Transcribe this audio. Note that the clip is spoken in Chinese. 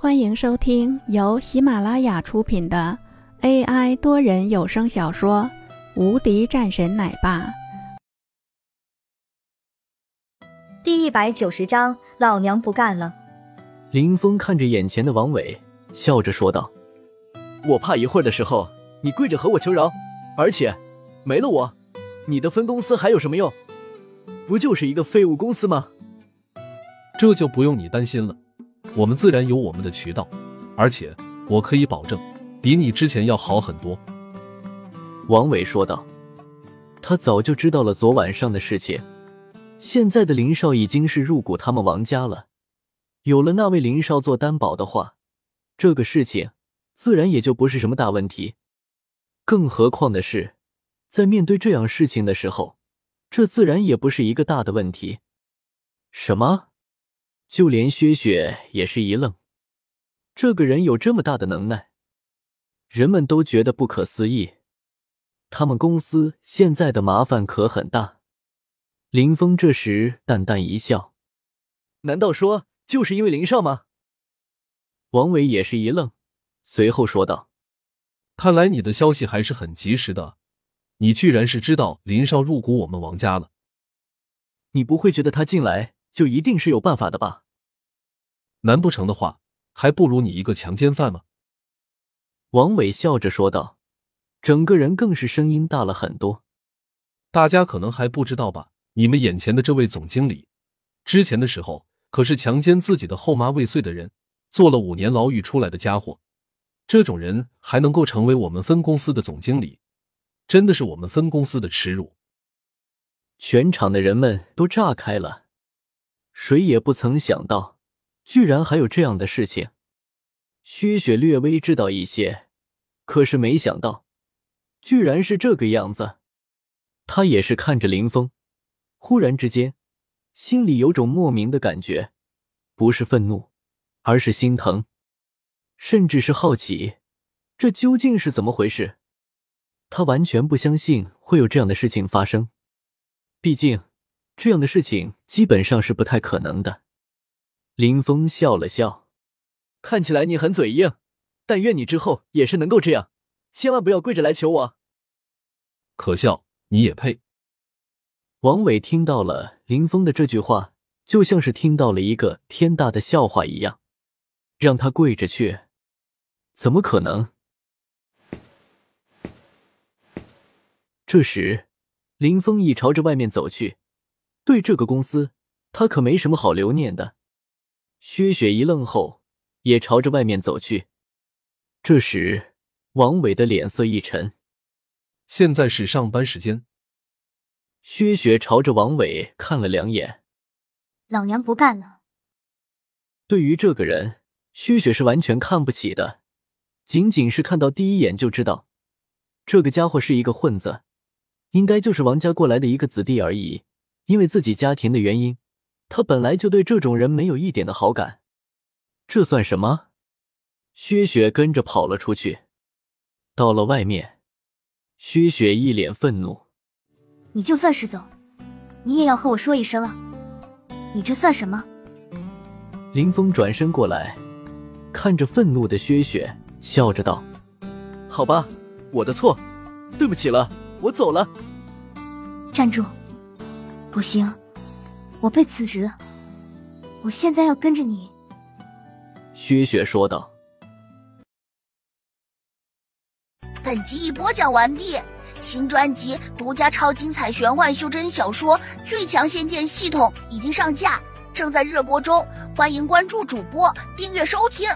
欢迎收听由喜马拉雅出品的 AI 多人有声小说《无敌战神奶爸》第一百九十章，老娘不干了。林峰看着眼前的王伟，笑着说道：“我怕一会儿的时候你跪着和我求饶，而且没了我，你的分公司还有什么用？不就是一个废物公司吗？这就不用你担心了。”我们自然有我们的渠道，而且我可以保证，比你之前要好很多。”王伟说道。他早就知道了昨晚上的事情，现在的林少已经是入股他们王家了，有了那位林少做担保的话，这个事情自然也就不是什么大问题。更何况的是，在面对这样事情的时候，这自然也不是一个大的问题。什么？就连薛雪也是一愣，这个人有这么大的能耐，人们都觉得不可思议。他们公司现在的麻烦可很大。林峰这时淡淡一笑：“难道说就是因为林少吗？”王伟也是一愣，随后说道：“看来你的消息还是很及时的，你居然是知道林少入股我们王家了？你不会觉得他进来？”就一定是有办法的吧？难不成的话，还不如你一个强奸犯吗？王伟笑着说道，整个人更是声音大了很多。大家可能还不知道吧？你们眼前的这位总经理，之前的时候可是强奸自己的后妈未遂的人，坐了五年牢狱出来的家伙。这种人还能够成为我们分公司的总经理，真的是我们分公司的耻辱。全场的人们都炸开了。谁也不曾想到，居然还有这样的事情。薛雪略微知道一些，可是没想到，居然是这个样子。他也是看着林峰，忽然之间，心里有种莫名的感觉，不是愤怒，而是心疼，甚至是好奇，这究竟是怎么回事？他完全不相信会有这样的事情发生，毕竟。这样的事情基本上是不太可能的。林峰笑了笑，看起来你很嘴硬，但愿你之后也是能够这样，千万不要跪着来求我。可笑，你也配？王伟听到了林峰的这句话，就像是听到了一个天大的笑话一样，让他跪着去，怎么可能？这时，林峰已朝着外面走去。对这个公司，他可没什么好留念的。薛雪一愣后，也朝着外面走去。这时，王伟的脸色一沉。现在是上班时间。薛雪朝着王伟看了两眼。老娘不干了。对于这个人，薛雪是完全看不起的。仅仅是看到第一眼就知道，这个家伙是一个混子，应该就是王家过来的一个子弟而已。因为自己家庭的原因，他本来就对这种人没有一点的好感。这算什么？薛雪跟着跑了出去。到了外面，薛雪一脸愤怒：“你就算是走，你也要和我说一声啊！你这算什么？”林峰转身过来，看着愤怒的薛雪，笑着道：“好吧，我的错，对不起了，我走了。”站住！不行，我被辞职了。我现在要跟着你。”薛雪说道。本集已播讲完毕，新专辑独家超精彩玄幻修真小说《最强仙剑系统》已经上架，正在热播中，欢迎关注主播，订阅收听。